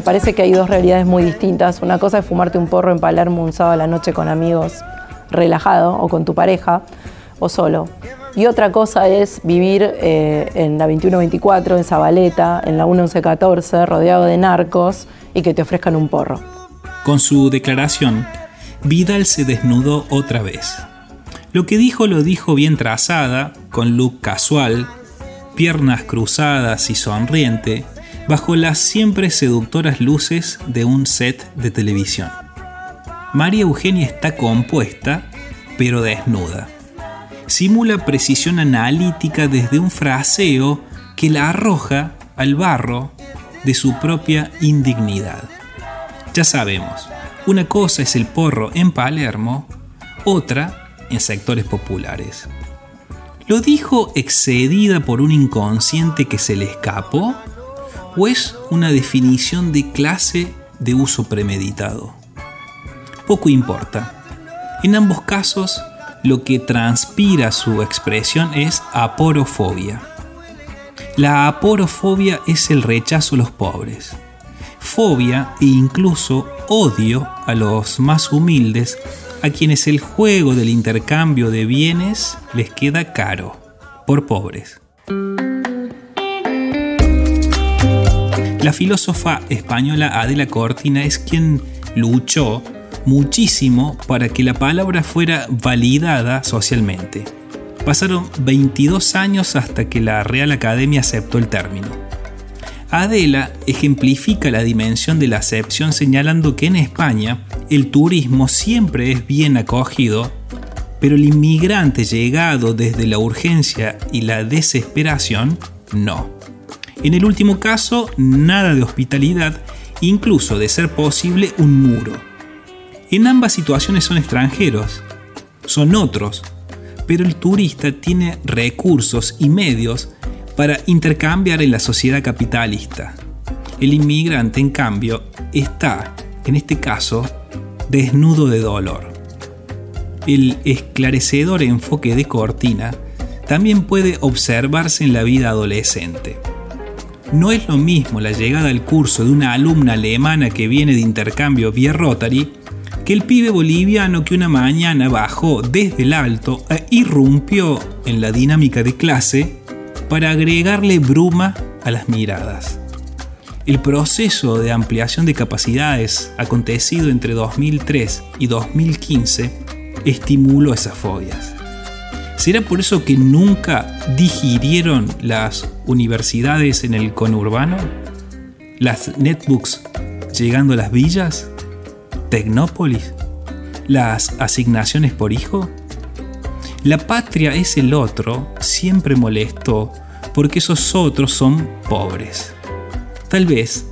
me parece que hay dos realidades muy distintas. Una cosa es fumarte un porro en Palermo un sábado a la noche con amigos, relajado, o con tu pareja, o solo. Y otra cosa es vivir eh, en la 2124, en Zabaleta, en la 1114, rodeado de narcos y que te ofrezcan un porro. Con su declaración, Vidal se desnudó otra vez. Lo que dijo lo dijo bien trazada, con look casual, piernas cruzadas y sonriente, bajo las siempre seductoras luces de un set de televisión. María Eugenia está compuesta, pero desnuda simula precisión analítica desde un fraseo que la arroja al barro de su propia indignidad. Ya sabemos, una cosa es el porro en Palermo, otra en sectores populares. ¿Lo dijo excedida por un inconsciente que se le escapó? ¿O es una definición de clase de uso premeditado? Poco importa. En ambos casos, lo que transpira su expresión es aporofobia. La aporofobia es el rechazo a los pobres. Fobia e incluso odio a los más humildes, a quienes el juego del intercambio de bienes les queda caro, por pobres. La filósofa española Adela Cortina es quien luchó muchísimo para que la palabra fuera validada socialmente. Pasaron 22 años hasta que la Real Academia aceptó el término. Adela ejemplifica la dimensión de la acepción señalando que en España el turismo siempre es bien acogido, pero el inmigrante llegado desde la urgencia y la desesperación, no. En el último caso, nada de hospitalidad, incluso de ser posible un muro. En ambas situaciones son extranjeros, son otros, pero el turista tiene recursos y medios para intercambiar en la sociedad capitalista. El inmigrante, en cambio, está, en este caso, desnudo de dolor. El esclarecedor enfoque de Cortina también puede observarse en la vida adolescente. No es lo mismo la llegada al curso de una alumna alemana que viene de intercambio vía Rotary que el pibe boliviano que una mañana bajó desde el alto e irrumpió en la dinámica de clase para agregarle bruma a las miradas. El proceso de ampliación de capacidades acontecido entre 2003 y 2015 estimuló esas fobias. ¿Será por eso que nunca digirieron las universidades en el conurbano? ¿Las netbooks llegando a las villas? Tecnópolis? ¿Las asignaciones por hijo? La patria es el otro, siempre molesto, porque esos otros son pobres. Tal vez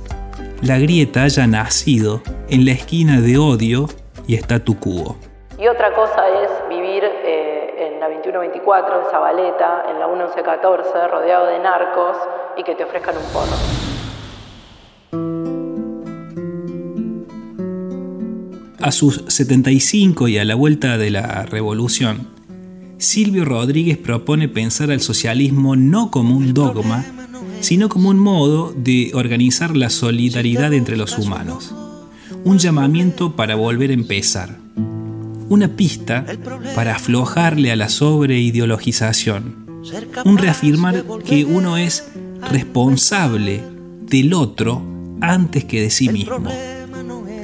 la grieta haya nacido en la esquina de odio y statu quo. Y otra cosa es la 2124, en Zabaleta, en la 1114, rodeado de narcos y que te ofrezcan un porro. A sus 75 y a la vuelta de la revolución, Silvio Rodríguez propone pensar al socialismo no como un dogma, sino como un modo de organizar la solidaridad entre los humanos. Un llamamiento para volver a empezar. Una pista para aflojarle a la sobreideologización. Un reafirmar que uno es responsable del otro antes que de sí mismo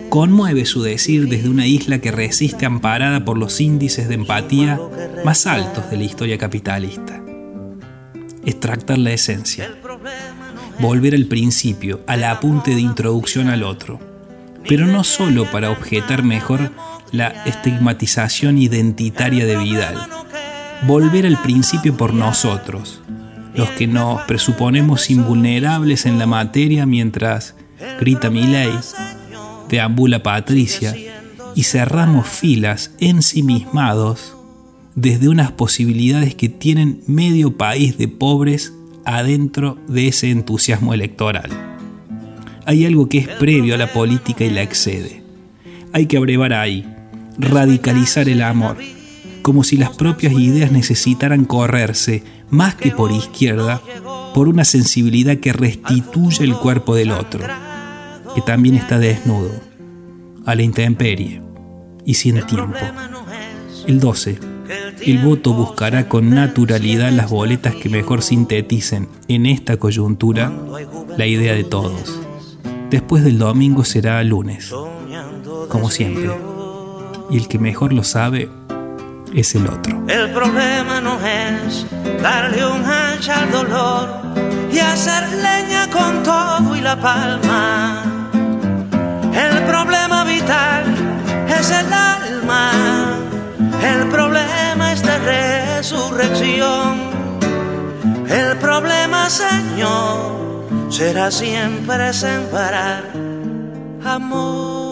conmueve su decir desde una isla que resiste amparada por los índices de empatía más altos de la historia capitalista. Extractar la esencia. Volver al principio, al apunte de introducción al otro. Pero no solo para objetar mejor la estigmatización identitaria de Vidal. Volver al principio por nosotros, los que nos presuponemos invulnerables en la materia mientras grita mi ley deambula Patricia y cerramos filas ensimismados desde unas posibilidades que tienen medio país de pobres adentro de ese entusiasmo electoral. Hay algo que es previo a la política y la excede. Hay que abrevar ahí, radicalizar el amor, como si las propias ideas necesitaran correrse, más que por izquierda, por una sensibilidad que restituya el cuerpo del otro que también está desnudo, a la intemperie y sin tiempo. El 12. El voto buscará con naturalidad las boletas que mejor sinteticen en esta coyuntura la idea de todos. Después del domingo será lunes, como siempre. Y el que mejor lo sabe es el otro. El problema no es darle un hacha al dolor y hacer leña con todo y la palma. El problema vital es el alma. El problema es de resurrección. El problema, Señor, será siempre sembrar amor.